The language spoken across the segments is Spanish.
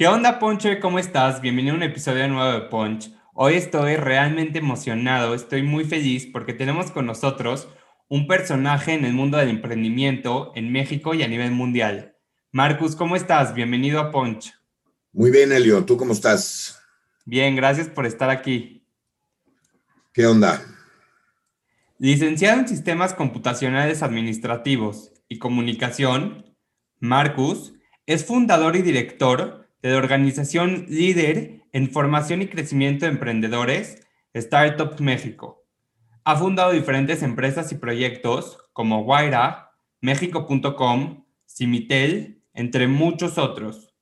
¿Qué onda, Poncho? ¿Cómo estás? Bienvenido a un episodio nuevo de Punch. Hoy estoy realmente emocionado, estoy muy feliz porque tenemos con nosotros un personaje en el mundo del emprendimiento en México y a nivel mundial. Marcus, ¿cómo estás? Bienvenido a Punch. Muy bien, Elio. ¿Tú cómo estás? Bien, gracias por estar aquí. ¿Qué onda? Licenciado en Sistemas Computacionales Administrativos y Comunicación, Marcus es fundador y director de la organización líder en formación y crecimiento de emprendedores, Startups México. Ha fundado diferentes empresas y proyectos como Guaira, México.com, Cimitel, entre muchos otros.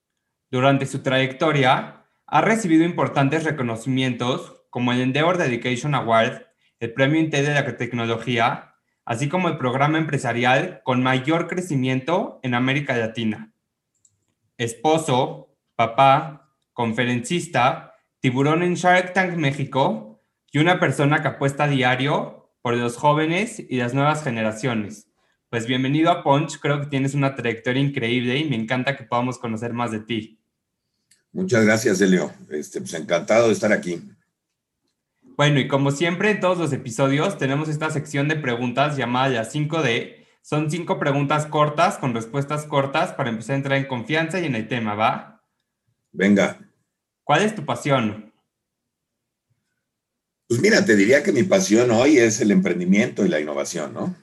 Durante su trayectoria, ha recibido importantes reconocimientos como el Endeavor Dedication Award, el Premio Intel de la Tecnología, así como el programa empresarial con mayor crecimiento en América Latina. Esposo, papá, conferencista, tiburón en Shark Tank México y una persona que apuesta a diario por los jóvenes y las nuevas generaciones. Pues bienvenido a Punch, creo que tienes una trayectoria increíble y me encanta que podamos conocer más de ti. Muchas gracias, Elio. Este, pues encantado de estar aquí. Bueno, y como siempre en todos los episodios tenemos esta sección de preguntas llamada ya 5D. Son cinco preguntas cortas con respuestas cortas para empezar a entrar en confianza y en el tema, ¿va? Venga. ¿Cuál es tu pasión? Pues mira, te diría que mi pasión hoy es el emprendimiento y la innovación, ¿no?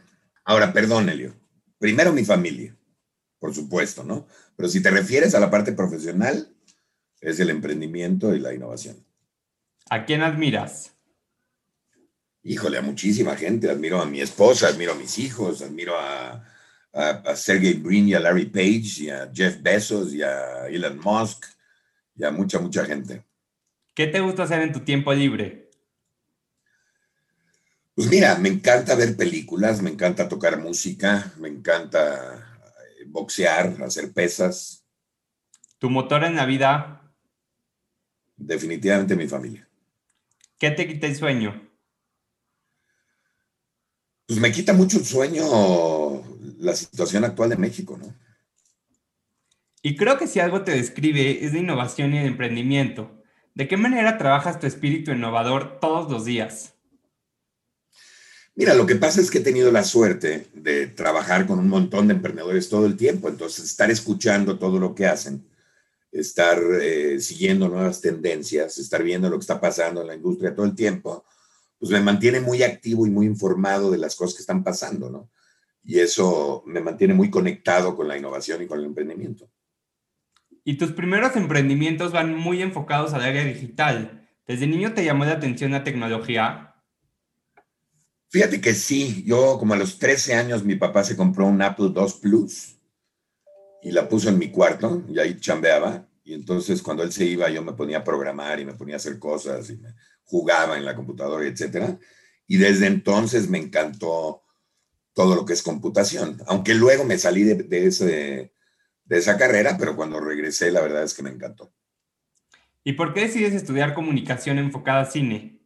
Ahora, perdón, Elio. Primero mi familia, por supuesto, ¿no? Pero si te refieres a la parte profesional, es el emprendimiento y la innovación. ¿A quién admiras? Híjole, a muchísima gente. Admiro a mi esposa, admiro a mis hijos, admiro a, a, Sergey Brin y a Larry Page y a Jeff Bezos y a Elon Musk ya mucha, mucha gente. ¿Qué te gusta hacer en tu tiempo libre? Pues mira, me encanta ver películas, me encanta tocar música, me encanta eh, boxear, hacer pesas. ¿Tu motor en la vida? Definitivamente mi familia. ¿Qué te quita el sueño? Pues me quita mucho el sueño la situación actual de México, ¿no? Y creo que si algo te describe es de innovación y de emprendimiento. ¿De qué manera trabajas tu espíritu innovador todos los días? Mira, lo que pasa es que he tenido la suerte de trabajar con un montón de emprendedores todo el tiempo, entonces estar escuchando todo lo que hacen, estar eh, siguiendo nuevas tendencias, estar viendo lo que está pasando en la industria todo el tiempo, pues me mantiene muy activo y muy informado de las cosas que están pasando, ¿no? Y eso me mantiene muy conectado con la innovación y con el emprendimiento. Y tus primeros emprendimientos van muy enfocados al área digital. ¿Desde niño te llamó la atención la tecnología? Fíjate que sí, yo como a los 13 años mi papá se compró un Apple II Plus y la puso en mi cuarto y ahí chambeaba. Y entonces cuando él se iba yo me ponía a programar y me ponía a hacer cosas y me jugaba en la computadora, etcétera. Y desde entonces me encantó todo lo que es computación, aunque luego me salí de, de ese de esa carrera, pero cuando regresé la verdad es que me encantó. ¿Y por qué decides estudiar comunicación enfocada a cine?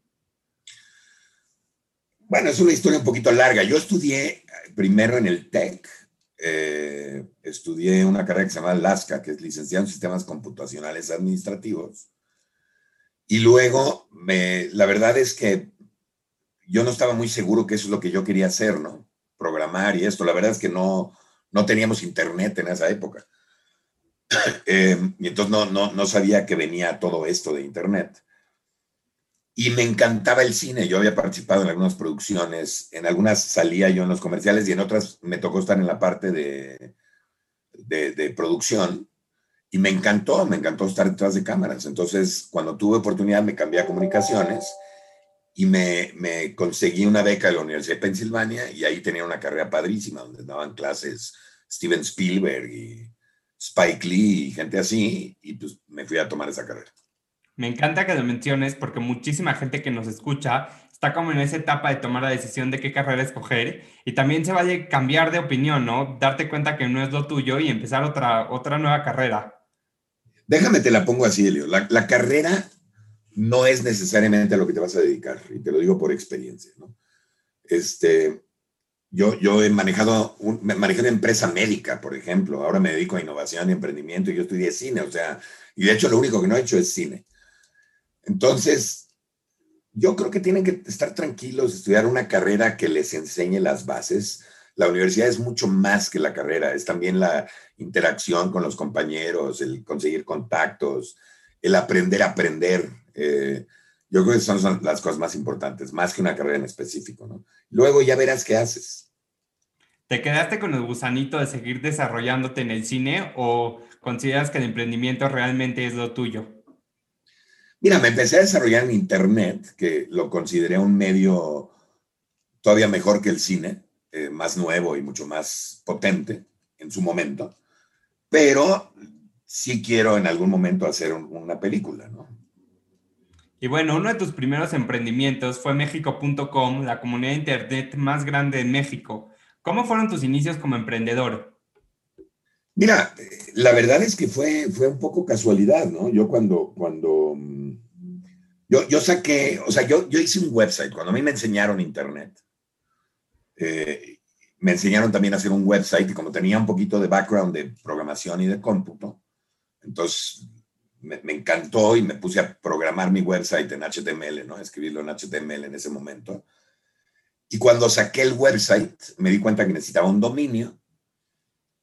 Bueno, es una historia un poquito larga. Yo estudié primero en el TEC, eh, estudié una carrera que se llama LASCA, que es licenciado en Sistemas Computacionales Administrativos. Y luego, me, la verdad es que yo no estaba muy seguro que eso es lo que yo quería hacer, ¿no? Programar y esto. La verdad es que no, no teníamos internet en esa época. Em, y entonces no, no, no sabía que venía todo esto de internet. Y me encantaba el cine. Yo había participado en algunas producciones, en algunas salía yo en los comerciales y en otras me tocó estar en la parte de, de, de producción. Y me encantó, me encantó estar detrás de cámaras. Entonces, cuando tuve oportunidad, me cambié a comunicaciones y me, me, conseguí una beca de la Universidad de Pensilvania y ahí tenía una carrera padrísima donde daban clases Steven Spielberg y Spike Lee y gente así, y pues me fui a tomar esa carrera. Me encanta que lo menciones porque muchísima gente que nos escucha está como en esa etapa de tomar la decisión de qué carrera escoger y también se vale cambiar de opinión, ¿no? Darte cuenta que no es lo tuyo y empezar otra, otra nueva carrera. Déjame te la pongo así, Elio. La, la carrera no es necesariamente a lo que te vas a dedicar, y te lo digo por experiencia, ¿no? Este, yo, yo he manejado, un, manejé una empresa médica, por ejemplo, ahora me dedico a innovación y emprendimiento y yo estudié cine, o sea, y de hecho lo único que no he hecho es cine. Entonces, yo creo que tienen que estar tranquilos, estudiar una carrera que les enseñe las bases. La universidad es mucho más que la carrera, es también la interacción con los compañeros, el conseguir contactos, el aprender a aprender. Eh, yo creo que son, son, las cosas más importantes, más que una carrera en específico, ¿no? Luego ya verás qué haces. ¿Te quedaste con el gusanito de seguir desarrollándote en el cine o consideras que el emprendimiento realmente es lo tuyo? Mira, me empecé a desarrollar en Internet, que lo consideré un medio todavía mejor que el cine, eh, más nuevo y mucho más potente en su momento, pero sí quiero en algún momento hacer un, una película, ¿no? Y bueno, uno de tus primeros emprendimientos fue México.com, la comunidad de Internet más grande en México. ¿Cómo fueron tus inicios como emprendedor? Mira, la verdad es que fue, fue un poco casualidad, ¿no? Yo cuando, cuando, yo, yo saqué, o sea, yo, yo hice un website, cuando a mí me enseñaron Internet, eh, me enseñaron también a hacer un website y como tenía un poquito de background de programación y de cómputo, entonces me, encantó y me puse a programar mi website en HTML, ¿no? Escribirlo en HTML en ese momento. Y cuando saqué el website, me di cuenta que necesitaba un dominio.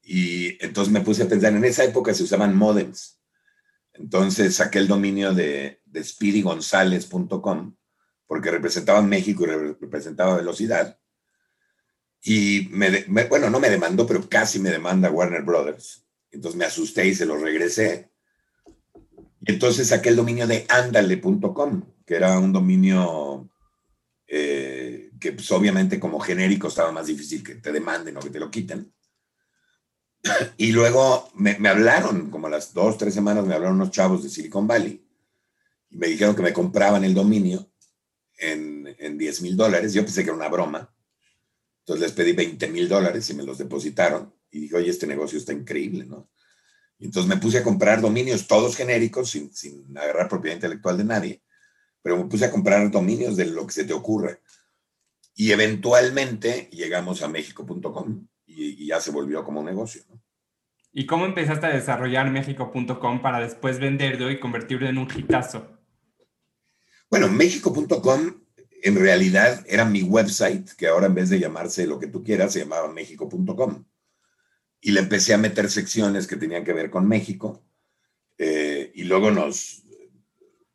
Y entonces me puse a pensar, en esa época se usaban modems. Entonces saqué el dominio de, de porque representaba México y representaba velocidad. Y bueno, no me demandó, pero casi me demanda Warner Brothers. Entonces me asusté y se lo regresé. Y entonces saqué el dominio de andale.com, que era un dominio eh, que pues, obviamente como genérico estaba más difícil que te demanden o que te lo quiten. Y luego me, me, hablaron, como a las dos, tres semanas, me hablaron unos chavos de Silicon Valley y me dijeron que me compraban el dominio en, en 10 mil dólares. Yo pensé que era una broma. Entonces les pedí 20 mil dólares y me los depositaron. Y dije, oye, este negocio está increíble, ¿no? Y entonces me puse a comprar dominios todos genéricos, sin, sin agarrar propiedad intelectual de nadie, pero me puse a comprar dominios de lo que se te ocurra. Y eventualmente llegamos a México.com y, y, ya se volvió como un negocio. ¿no? ¿Y cómo empezaste a desarrollar México.com para después venderlo y convertirlo en un hitazo? Bueno, México.com en realidad era mi website, que ahora en vez de llamarse lo que tú quieras, se llamaba México.com y le empecé a meter secciones que tenían que ver con México. Eh, y luego nos,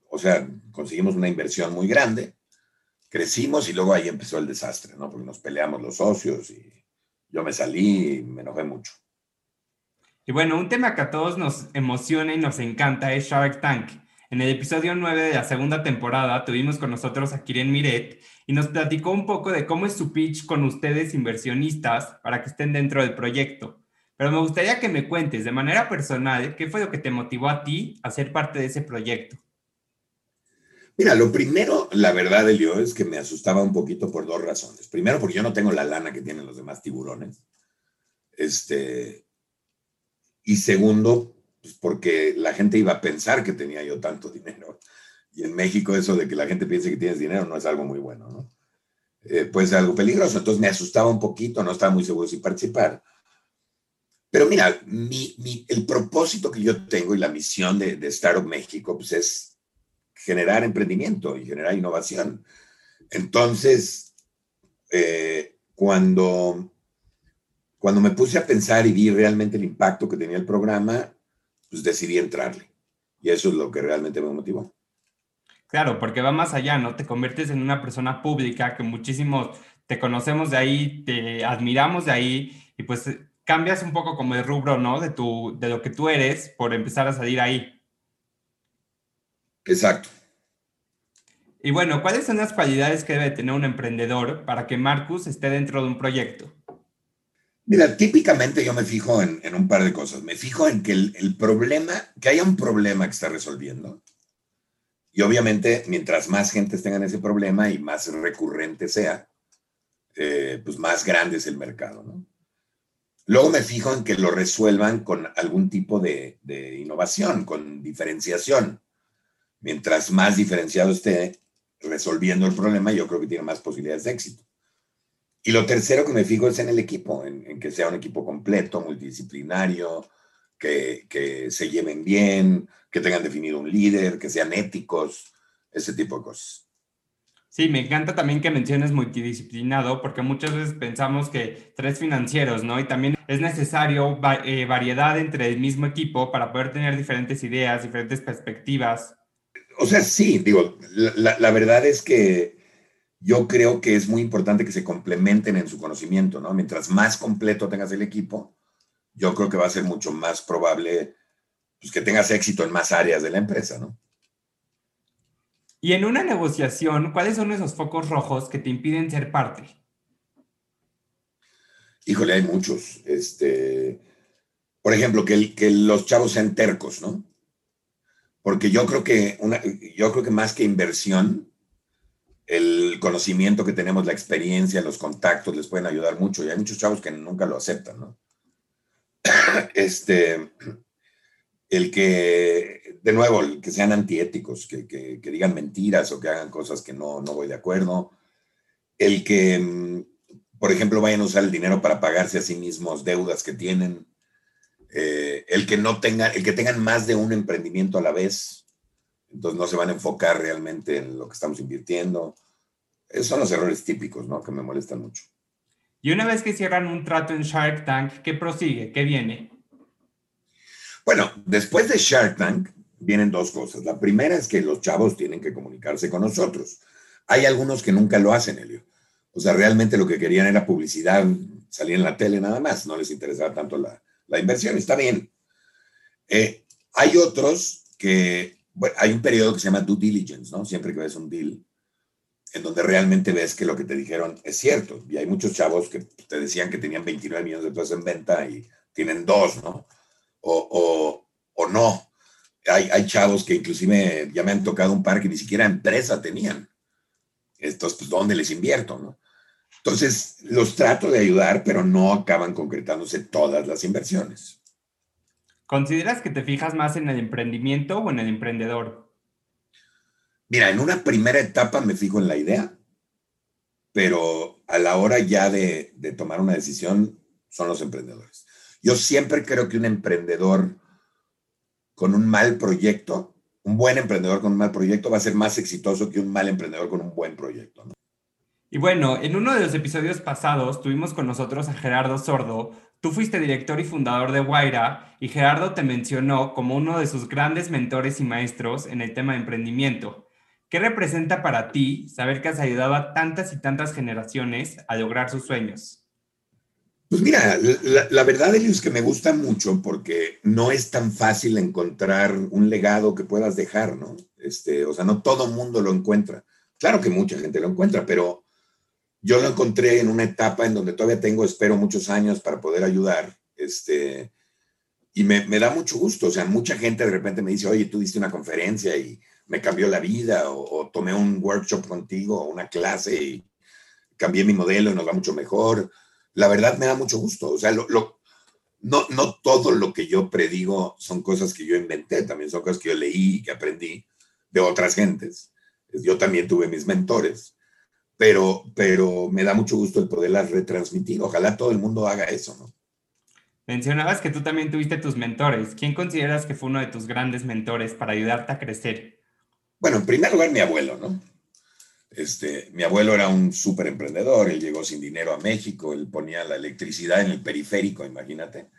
o sea, conseguimos una inversión muy grande, crecimos y luego ahí empezó el desastre, ¿no? Porque nos peleamos los socios y yo me salí y me enojé mucho. Y bueno, un tema que a todos nos emociona y nos encanta es Shark Tank. En el episodio 9 de la segunda temporada tuvimos con nosotros a Kiren Miret y nos platicó un poco de cómo es su pitch con ustedes inversionistas para que estén dentro del proyecto. Pero me gustaría que me cuentes de manera personal qué fue lo que te motivó a ti a ser parte de ese proyecto. Mira, lo primero, la verdad, Elio, es que me asustaba un poquito por dos razones. Primero, porque yo no tengo la lana que tienen los demás tiburones. Este, y segundo, pues porque la gente iba a pensar que tenía yo tanto dinero. Y en México eso de que la gente piense que tienes dinero no es algo muy bueno, ¿no? Eh, puede ser algo peligroso. Entonces me asustaba un poquito, no estaba muy seguro si participar. Pero mira, mi, mi, el propósito que yo tengo y la misión de, de Startup México pues es generar emprendimiento y generar innovación. Entonces, eh, cuando, cuando me puse a pensar y vi realmente el impacto que tenía el programa, pues decidí entrarle. Y eso es lo que realmente me motivó. Claro, porque va más allá, ¿no? Te conviertes en una persona pública que muchísimos te conocemos de ahí, te admiramos de ahí y pues cambias un poco como el rubro, ¿no? De, tu, de lo que tú eres por empezar a salir ahí. Exacto. Y bueno, ¿cuáles son las cualidades que debe tener un emprendedor para que Marcus esté dentro de un proyecto? Mira, típicamente yo me fijo en, un par de cosas. Me fijo en que el, problema, que haya un problema que está resolviendo. Y obviamente, mientras más gente tenga en ese problema y más recurrente sea, eh, pues más grande es el mercado, ¿no? Luego me fijo en que lo resuelvan con algún tipo de, innovación, con diferenciación. Mientras más diferenciado esté resolviendo el problema, yo creo que tiene más posibilidades de éxito. Y lo tercero que me fijo es en el equipo, en, que sea un equipo completo, multidisciplinario, que, que, se lleven bien, que tengan definido un líder, que sean éticos, ese tipo de cosas. Sí, me encanta también que menciones multidisciplinado, porque muchas veces pensamos que tres financieros, ¿no? Y también es necesario eh, variedad entre el mismo equipo para poder tener diferentes ideas, diferentes perspectivas. O sea, sí, digo, la, la verdad es que yo creo que es muy importante que se complementen en su conocimiento, ¿no? Mientras más completo tengas el equipo, yo creo que va a ser mucho más probable pues, que tengas éxito en más áreas de la empresa, ¿no? Y en una negociación, ¿cuáles son esos focos rojos que te impiden ser parte? Híjole, hay muchos. Este, por ejemplo, que, los chavos sean tercos, ¿no? Porque yo creo que una, yo creo que más que inversión, el conocimiento que tenemos, la experiencia, los contactos les pueden ayudar mucho. Y hay muchos chavos que nunca lo aceptan, ¿no? Este, el que, de nuevo, el que sean antiéticos, que, que, digan mentiras o que hagan cosas que no, no voy de acuerdo. El que, mm, por ejemplo, vayan a usar el dinero para pagarse a sí mismos deudas que tienen. Eh, el que no tengan, el que tengan más de un emprendimiento a la vez, entonces no se van a enfocar realmente en lo que estamos invirtiendo. Esos son los errores típicos, ¿no? Que me molestan mucho. Y una vez que cierran un trato en Shark Tank, ¿qué prosigue? ¿Qué viene? Bueno, después de Shark Tank vienen dos cosas. La primera es que los chavos tienen que comunicarse con nosotros. Hay algunos que nunca lo hacen, Elio. O sea, realmente lo que querían era publicidad, salir en la tele nada más, no les interesaba tanto la, la inversión, está bien. Eh, hay otros que bueno, hay un periodo que se llama due diligence, ¿no? Siempre que ves un deal, en donde realmente ves que lo que te dijeron es cierto. Y hay muchos chavos que te decían que tenían 29 millones de pesos en venta y tienen dos, ¿no? O, o, o no. Hay, hay, chavos que inclusive ya me han tocado un par que ni siquiera empresa tenían. Entonces, pues, ¿dónde les invierto, no? Entonces, los trato de ayudar, pero no acaban concretándose todas las inversiones. ¿Consideras que te fijas más en el emprendimiento o en el emprendedor? Mira, en una primera etapa me fijo en la idea, pero a la hora ya de, tomar una decisión son los emprendedores. Yo siempre creo que un emprendedor con un mal proyecto, un buen emprendedor con un mal proyecto va a ser más exitoso que un mal emprendedor con un buen proyecto. Y bueno, en uno de los episodios pasados tuvimos con nosotros a Gerardo Sordo, Tú fuiste director y fundador de Guaira y Gerardo te mencionó como uno de sus grandes mentores y maestros en el tema de emprendimiento. ¿Qué representa para ti saber que has ayudado a tantas y tantas generaciones a lograr sus sueños? Pues mira, la, verdad es que me gusta mucho porque no es tan fácil encontrar un legado que puedas dejar, ¿no? Este, o sea, no todo mundo lo encuentra. Claro que mucha gente lo encuentra, pero yo lo encontré en una etapa en donde todavía tengo, espero, muchos años para poder ayudar. Este, y me, da mucho gusto. O sea, mucha gente de repente me dice, oye, tú diste una conferencia y me cambió la vida, o, tomé un workshop contigo, o una clase y cambié mi modelo y nos va mucho mejor. La verdad me da mucho gusto. O sea, lo, lo, no, no todo lo que yo predigo son cosas que yo inventé, también son cosas que yo leí y que aprendí de otras gentes. Yo también tuve mis mentores pero, pero me da mucho gusto el poderlas retransmitir. Ojalá todo el mundo haga eso, ¿no? Mencionabas que tú también tuviste tus mentores. ¿Quién consideras que fue uno de tus grandes mentores para ayudarte a crecer? Bueno, en primer lugar, mi abuelo, ¿no? Este, mi abuelo era un súper emprendedor, él llegó sin dinero a México, él ponía la electricidad en el periférico, imagínate.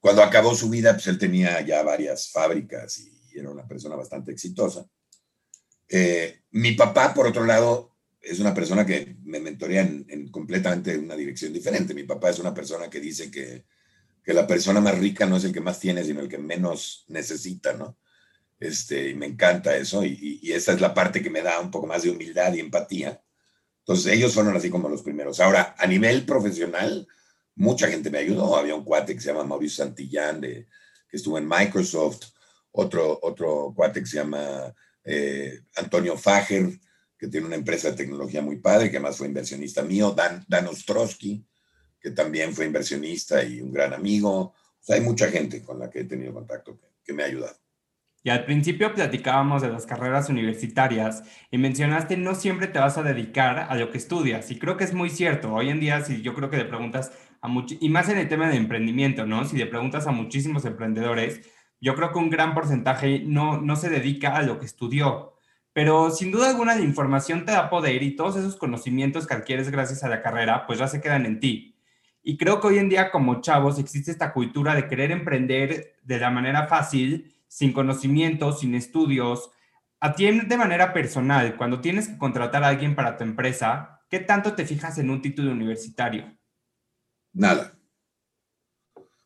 Cuando acabó su vida, pues él tenía ya varias fábricas y era una persona bastante exitosa. Eh, mi papá, por otro lado, es una persona que me mentorea en, completamente una dirección diferente. Mi papá es una persona que dice que, que, la persona más rica no es el que más tiene, sino el que menos necesita, ¿no? Este, y me encanta eso, y, y, esa es la parte que me da un poco más de humildad y empatía. Entonces, ellos fueron así como los primeros. Ahora, a nivel profesional, mucha gente me ayudó. Había un cuate que se llama Mauricio Santillán, de, que estuvo en Microsoft, otro, otro cuate que se llama eh, Antonio Fager, que tiene una empresa de tecnología muy padre, que además fue inversionista mío, Dan, Dan Ostrowski, que también fue inversionista y un gran amigo. Hay mucha gente con la que he tenido contacto que me ha ayudado. Y al principio platicábamos de las carreras universitarias y mencionaste no siempre te vas a dedicar a lo que estudias. Y creo que es muy cierto. Hoy en día, si yo creo que le preguntas a muchos, y más en el tema de emprendimiento, ¿no? Si le preguntas a muchísimos emprendedores, yo creo que un gran porcentaje no, no se dedica a lo que estudió. Pero sin duda alguna la información te da poder y todos esos conocimientos que adquieres gracias a la carrera, pues ya se quedan en ti. Y creo que hoy en día como chavos existe esta cultura de querer emprender de la manera fácil sin conocimientos, sin estudios. A ti de manera personal, cuando tienes que contratar a alguien para tu empresa, ¿qué tanto te fijas en un título universitario? Nada.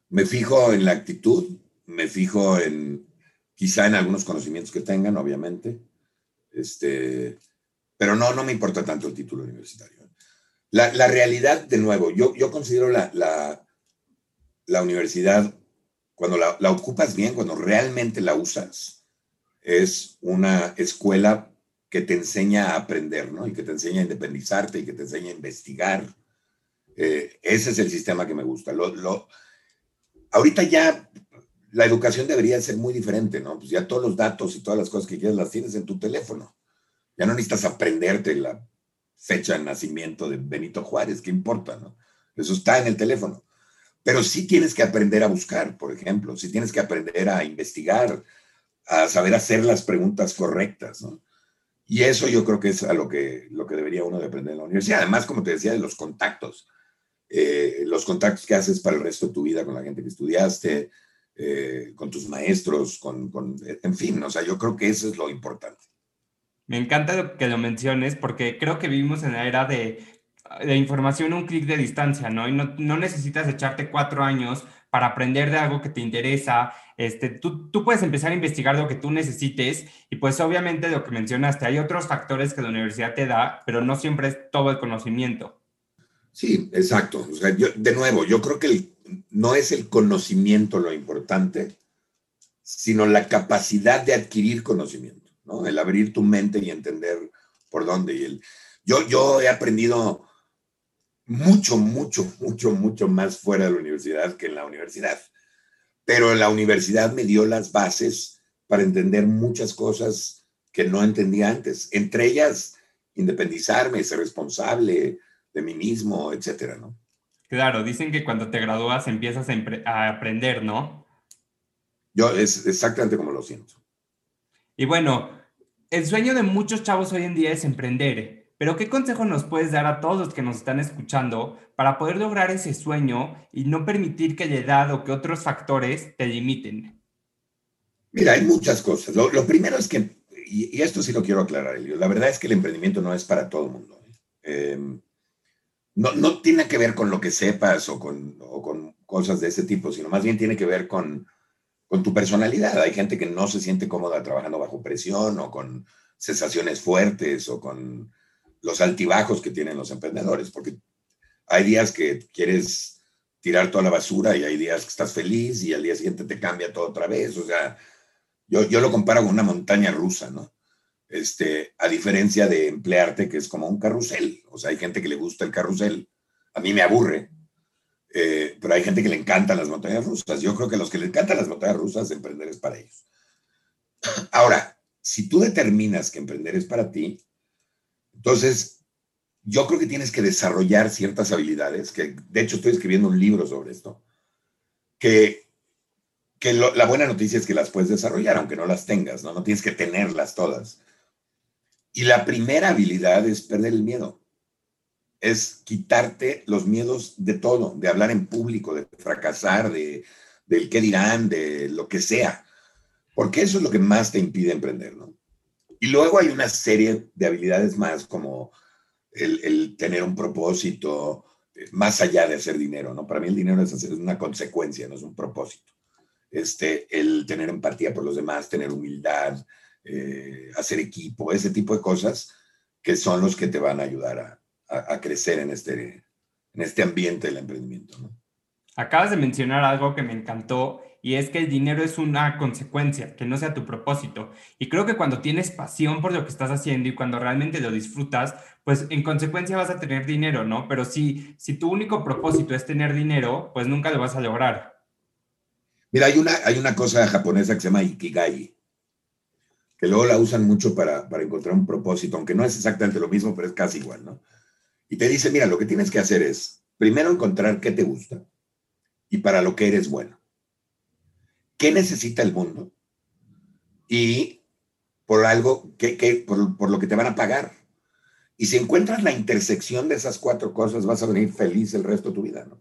Me fijo en la actitud, me fijo en quizá en algunos conocimientos que tengan, obviamente. Este, pero no, no me importa tanto el título universitario. La, realidad, de nuevo, yo, yo considero la, la, la universidad cuando la, ocupas bien, cuando realmente la usas, es una escuela que te enseña a aprender, ¿no? Y que te enseña a independizarte y que te enseña a investigar. Eh, ese es el sistema que me gusta. Lo, ahorita ya la educación debería ser muy diferente, ¿no? Pues ya todos los datos y todas las cosas que quieres las tienes en tu teléfono. Ya no necesitas aprenderte la fecha de nacimiento de Benito Juárez, ¿qué importa, no? Eso está en el teléfono. Pero sí tienes que aprender a buscar, por ejemplo, sí tienes que aprender a investigar, a saber hacer las preguntas correctas, ¿no? Y eso yo creo que es a lo que, lo que debería uno de aprender en la universidad. Además, como te decía, de los contactos. Eh, los contactos que haces para el resto de tu vida con la gente que estudiaste, eh, con tus maestros, con, con, en fin, o sea, yo creo que eso es lo importante. Me encanta que lo menciones porque creo que vivimos en la era de de información un clic de distancia, ¿no? Y no, no, necesitas echarte cuatro años para aprender de algo que te interesa. Este, tú, tú puedes empezar a investigar lo que tú necesites y pues obviamente lo que mencionaste, hay otros factores que la universidad te da, pero no siempre es todo el conocimiento. Sí, exacto. O sea, yo, de nuevo, yo creo que no es el conocimiento lo importante, sino la capacidad de adquirir conocimiento, ¿no? El abrir tu mente y entender por dónde. Y el, yo, yo he aprendido mucho, mucho, mucho, mucho más fuera de la universidad que en la universidad. Pero la universidad me dio las bases para entender muchas cosas que no entendía antes, entre ellas independizarme, ser responsable de mí mismo, etcétera, ¿no? Claro, dicen que cuando te gradúas empiezas a, aprender, ¿no? Yo es exactamente como lo siento. Y bueno, el sueño de muchos chavos hoy en día es emprender. Pero ¿qué consejo nos puedes dar a todos los que nos están escuchando para poder lograr ese sueño y no permitir que la edad o que otros factores te limiten? Mira, hay muchas cosas. Lo, primero es que, y, esto sí lo quiero aclarar, Elio, la verdad es que el emprendimiento no es para todo el mundo. ¿eh? Em, no, no, tiene que ver con lo que sepas o con, o con, cosas de ese tipo, sino más bien tiene que ver con, con tu personalidad. Hay gente que no se siente cómoda trabajando bajo presión o con sensaciones fuertes o con los altibajos que tienen los emprendedores, porque hay días que quieres tirar toda la basura y hay días que estás feliz y al día siguiente te cambia todo otra vez. O sea, yo, yo lo comparo con una montaña rusa, ¿no? Este, a diferencia de emplearte, que es como un carrusel. O sea, hay gente que le gusta el carrusel. A mí me aburre, eh, pero hay gente que le encantan las montañas rusas. Yo creo que a los que les encantan las montañas rusas, emprender es para ellos. Ahora, si tú determinas que emprender es para ti, entonces, yo creo que tienes que desarrollar ciertas habilidades, que de hecho estoy escribiendo un libro sobre esto, que, que la buena noticia es que las puedes desarrollar, aunque no las tengas, ¿no? No tienes que tenerlas todas. Y la primera habilidad es perder el miedo. Es quitarte los miedos de todo, de hablar en público, de fracasar, de, del qué dirán, de lo que sea. Porque eso es lo que más te impide emprender, ¿no? Y luego hay una serie de habilidades más como el, tener un propósito eh, más allá de hacer dinero, ¿no? Para mí el dinero es, una consecuencia, no es un propósito. Este, el tener empatía por los demás, tener humildad, eh, hacer equipo, ese tipo de cosas que son los que te van a ayudar a, crecer en este, en este ambiente del emprendimiento, ¿no? Acabas de mencionar algo que me encantó y es que el dinero es una consecuencia, que no sea tu propósito. Y creo que cuando tienes pasión por lo que estás haciendo y cuando realmente lo disfrutas, pues en consecuencia vas a tener dinero, ¿no? Pero si, si tu único propósito es tener dinero, pues nunca lo vas a lograr. Mira, hay una, hay una cosa japonesa que se llama Ikigai, que luego la usan mucho para, para encontrar un propósito, aunque no es exactamente lo mismo, pero es casi igual, ¿no? Y te dice, mira, lo que tienes que hacer es, primero encontrar qué te gusta y para lo que eres bueno. ¿Qué necesita el mundo? Y por algo, que, por, por, lo que te van a pagar. Y si encuentras la intersección de esas cuatro cosas, vas a venir feliz el resto de tu vida, ¿no?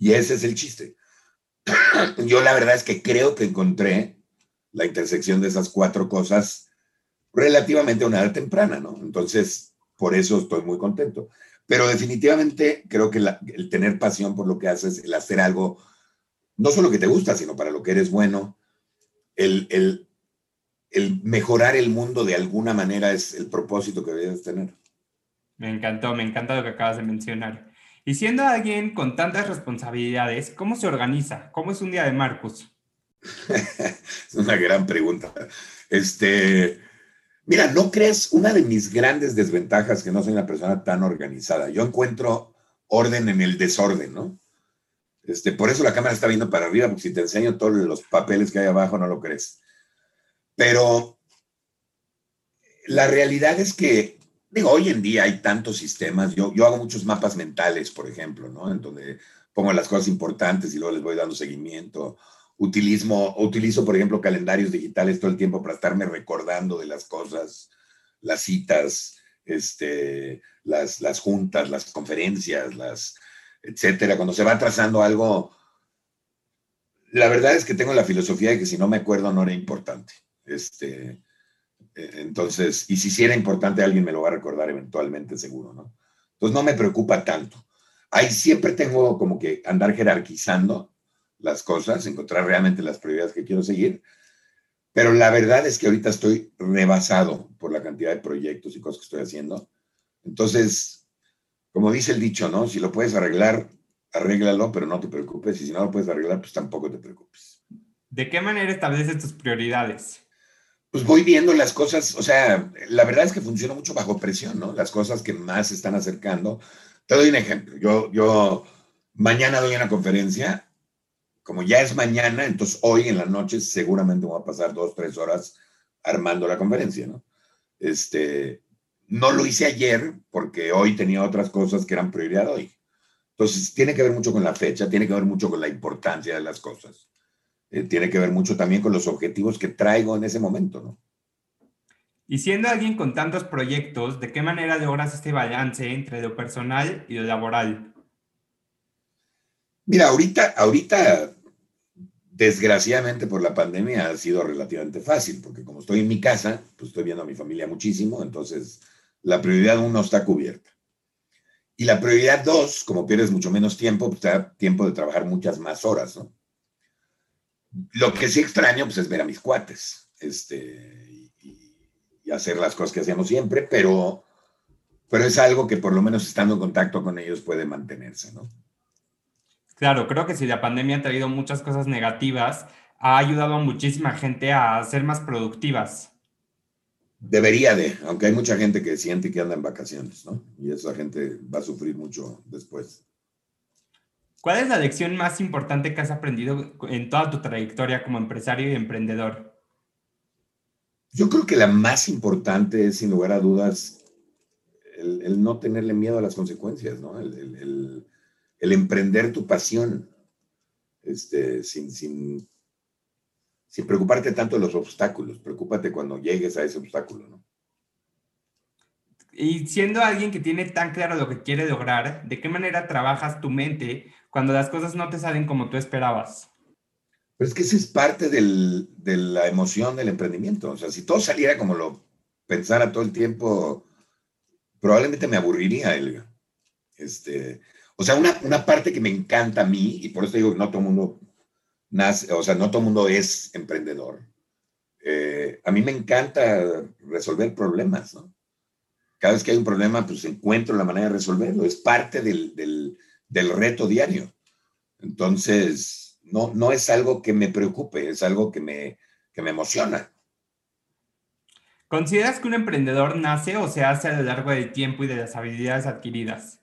Y ese es el chiste. Yo la verdad es que creo que encontré la intersección de esas cuatro cosas relativamente a una edad temprana, ¿no? Entonces, por eso estoy muy contento. Pero definitivamente creo que el tener pasión por lo que haces, el hacer algo, no solo que te gusta, sino para lo que eres bueno, el, el, el mejorar el mundo de alguna manera es el propósito que debes tener. Me encantó, me encanta lo que acabas de mencionar. Y siendo alguien con tantas responsabilidades, ¿cómo se organiza? ¿Cómo es un día de Marcus? es una gran pregunta. Este, Mira, ¿no crees una de mis grandes desventajas que no soy una persona tan organizada? Yo encuentro orden en el desorden, ¿no? Este, por eso la cámara está viendo para arriba, porque si te enseño todos los papeles que hay abajo, no lo crees. Pero la realidad es que, digo, hoy en día hay tantos sistemas. Yo, yo hago muchos mapas mentales, por ejemplo, ¿no? En donde pongo las cosas importantes y luego les voy dando seguimiento Utilizo, utilizo, por ejemplo, calendarios digitales todo el tiempo para estarme recordando de las cosas, las citas, este, las, las juntas, las conferencias, las, etcétera. Cuando se va trazando algo, la verdad es que tengo la filosofía de que si no me acuerdo no era importante. Este, eh, entonces, y si sí era importante, alguien me lo va a recordar eventualmente, seguro, ¿no? Entonces no me preocupa tanto. Ahí siempre tengo como que andar jerarquizando las cosas, encontrar realmente las prioridades que quiero seguir. Pero la verdad es que ahorita estoy rebasado por la cantidad de proyectos y cosas que estoy haciendo. Entonces, como dice el dicho, ¿no? Si lo puedes arreglar, arréglalo, pero no te preocupes. Y si no lo puedes arreglar, pues tampoco te preocupes. ¿De qué manera estableces tus prioridades? Pues voy viendo las cosas, o sea, la verdad es que funciona mucho bajo presión, ¿no? Las cosas que más se están acercando. Te doy un ejemplo. Yo, yo mañana doy una conferencia como ya es mañana, entonces hoy en la noche seguramente voy a pasar dos, tres horas armando la conferencia, ¿no? Este, no lo hice ayer porque hoy tenía otras cosas que eran prioridad hoy. Entonces, tiene que ver mucho con la fecha, tiene que ver mucho con la importancia de las cosas. Eh, tiene que ver mucho también con los objetivos que traigo en ese momento, ¿no? Y siendo alguien con tantos proyectos, ¿de qué manera logras este balance entre lo personal y lo laboral? Mira, ahorita, ahorita, desgraciadamente por la pandemia ha sido relativamente fácil, porque como estoy en mi casa, pues estoy viendo a mi familia muchísimo, entonces la prioridad uno está cubierta. Y la prioridad dos, como pierdes mucho menos tiempo, pues te da tiempo de trabajar muchas más horas, ¿no? Lo que sí extraño, pues es ver a mis cuates, este, y, hacer las cosas que hacemos siempre, pero, pero es algo que por lo menos estando en contacto con ellos puede mantenerse, ¿no? Claro, creo que si la pandemia ha traído muchas cosas negativas, ha ayudado a muchísima gente a ser más productivas. Debería de, aunque hay mucha gente que siente que anda en vacaciones, ¿no? Y esa gente va a sufrir mucho después. ¿Cuál es la lección más importante que has aprendido en toda tu trayectoria como empresario y emprendedor? Yo creo que la más importante es, sin lugar a dudas, el, no tenerle miedo a las consecuencias, ¿no? el, el emprender tu pasión, este, sin, sin, sin preocuparte tanto de los obstáculos, preocúpate cuando llegues a ese obstáculo, ¿no? Y siendo alguien que tiene tan claro lo que quiere lograr, ¿de qué manera trabajas tu mente cuando las cosas no te salen como tú esperabas? Pero es que esa es parte del, de la emoción del emprendimiento. O sea, si todo saliera como lo pensara todo el tiempo, probablemente me aburriría, Elga. Este, o sea, una, parte que me encanta a mí, y por eso digo que no todo el mundo nace, o sea, no todo el mundo es emprendedor. Eh, a mí me encanta resolver problemas, ¿no? Cada vez que hay un problema, pues encuentro la manera de resolverlo. Es parte del, del, del reto diario. Entonces, no, no es algo que me preocupe, es algo que me, que me emociona. ¿Consideras que un emprendedor nace o se hace a lo largo del tiempo y de las habilidades adquiridas?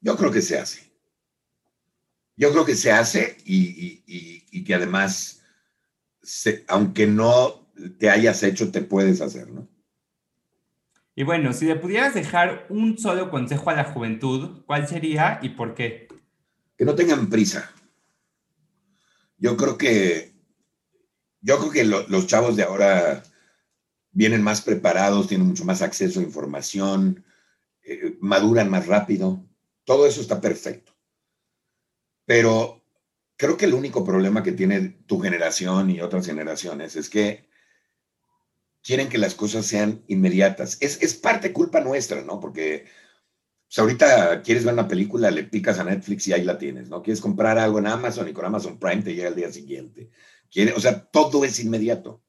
Yo creo que se hace. Yo creo que se hace y, que además, aunque no te hayas hecho, te puedes hacer, ¿no? Y bueno, si le pudieras dejar un solo consejo a la juventud, ¿cuál sería y por qué? Que no tengan prisa. Yo creo que, yo creo que los chavos de ahora vienen más preparados, tienen mucho más acceso a información, eh, maduran más rápido. Todo eso está perfecto. Pero creo que el único problema que tiene tu generación y otras generaciones es que quieren que las cosas sean inmediatas. Es, parte culpa nuestra, ¿no? Porque pues, ahorita quieres ver una película, le picas a Netflix y ahí la tienes, ¿no? Quieres comprar algo en Amazon y con Amazon Prime te llega el día siguiente. Quiere, o sea, todo es inmediato.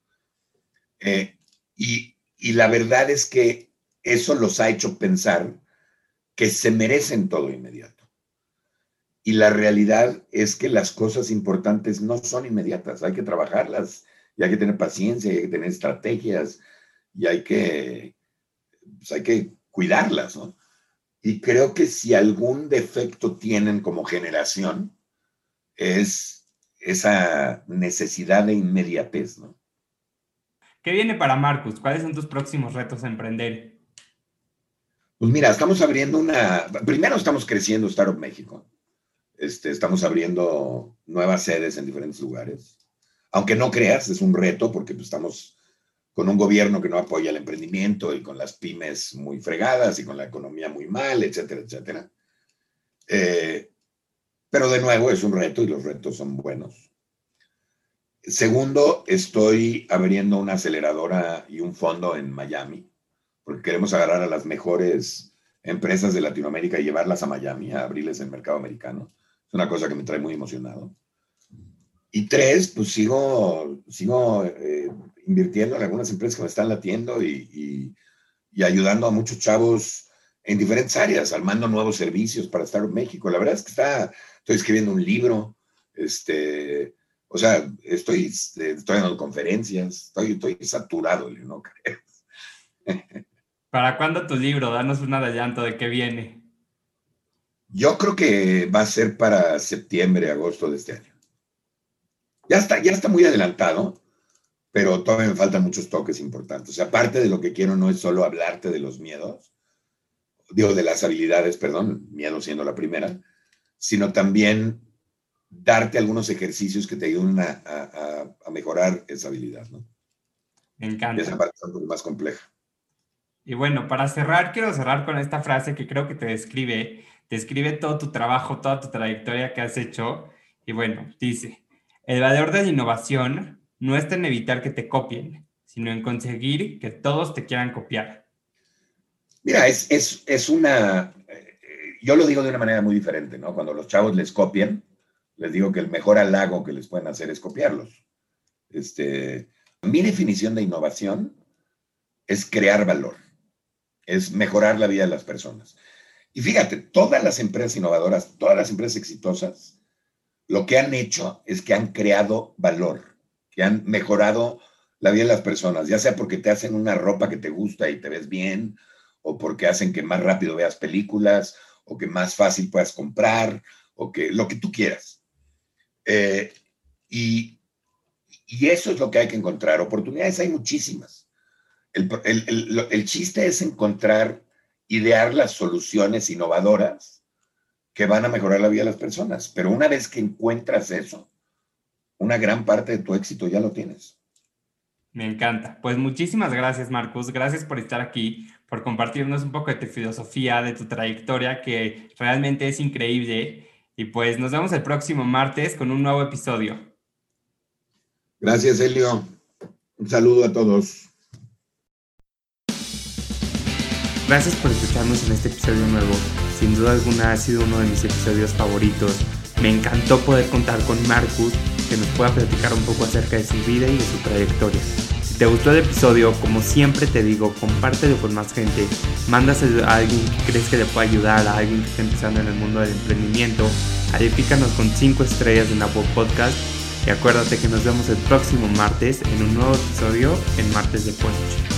Eh, y, y la verdad es que eso los ha hecho pensar que se merecen todo inmediato. Y la realidad es que las cosas importantes no son inmediatas, hay que trabajarlas y hay que tener paciencia, y hay que tener estrategias y hay que, pues hay que cuidarlas, ¿no? Y creo que si algún defecto tienen como generación es esa necesidad de inmediatez, ¿no? ¿Qué viene para Marcus? ¿Cuáles son tus próximos retos a emprender? Pues mira, estamos abriendo una, primero estamos creciendo Startup México. Este, estamos abriendo nuevas sedes en diferentes lugares. Aunque no creas, es un reto porque pues, estamos con un gobierno que no apoya el emprendimiento y con las pymes muy fregadas y con la economía muy mal, etcétera, etcétera. Eh, pero de nuevo es un reto y los retos son buenos. Segundo, estoy abriendo una aceleradora y un fondo en Miami, porque queremos agarrar a las mejores empresas de Latinoamérica y llevarlas a Miami, a abrirles el mercado americano. Una cosa que me trae muy emocionado. Y tres, pues sigo, sigo eh, invirtiendo en algunas empresas que me están latiendo y, y, ayudando a muchos chavos en diferentes áreas, armando nuevos servicios para estar en México. La verdad es que está, estoy escribiendo un libro, este, o sea, estoy, estoy dando conferencias, estoy, estoy saturado, ¿no ¿Para cuándo tu libro? Danos un adelanto de qué viene. Yo creo que va a ser para septiembre, agosto de este año. Ya está, ya está muy adelantado, pero todavía me faltan muchos toques importantes. O sea, aparte de lo que quiero no es solo hablarte de los miedos, digo, de las habilidades, perdón, miedo siendo la primera, sino también darte algunos ejercicios que te ayuden a, mejorar esa habilidad, ¿no? Me encanta. esa parte es un poco más compleja. Y bueno, para cerrar, quiero cerrar con esta frase que creo que te describe, describe todo tu trabajo, toda tu trayectoria que has hecho. Y bueno, dice, el valor de la innovación no está en evitar que te copien, sino en conseguir que todos te quieran copiar. Mira, es, es, es una, eh, yo lo digo de una manera muy diferente, ¿no? Cuando los chavos les copian, les digo que el mejor halago que les pueden hacer es copiarlos. Este, mi definición de innovación es crear valor, es mejorar la vida de las personas. Y fíjate, todas las empresas innovadoras, todas las empresas exitosas, lo que han hecho es que han creado valor, que han mejorado la vida de las personas, ya sea porque te hacen una ropa que te gusta y te ves bien, o porque hacen que más rápido veas películas, o que más fácil puedas comprar, o que lo que tú quieras. Eh, y, eso es lo que hay que encontrar. Oportunidades hay muchísimas. El, chiste es encontrar, idear las soluciones innovadoras que van a mejorar la vida de las personas. Pero una vez que encuentras eso, una gran parte de tu éxito ya lo tienes. Me encanta. Pues muchísimas gracias, Marcus. Gracias por estar aquí, por compartirnos un poco de tu filosofía, de tu trayectoria, que realmente es increíble. Y pues nos vemos el próximo martes con un nuevo episodio. Gracias, Elio. Un saludo a todos. Gracias por escucharnos en este episodio nuevo. Sin duda alguna ha sido uno de mis episodios favoritos. Me encantó poder contar con Marcus, que nos pueda platicar un poco acerca de su vida y de su trayectoria Si te gustó el episodio, como siempre te digo, compártelo con más gente, mándaselo a alguien que crees que le pueda ayudar, a alguien que esté empezando en el mundo del emprendimiento, califícanos con 5 estrellas en Apple Podcast y acuérdate que nos vemos el próximo martes en un nuevo episodio en Martes de Punch.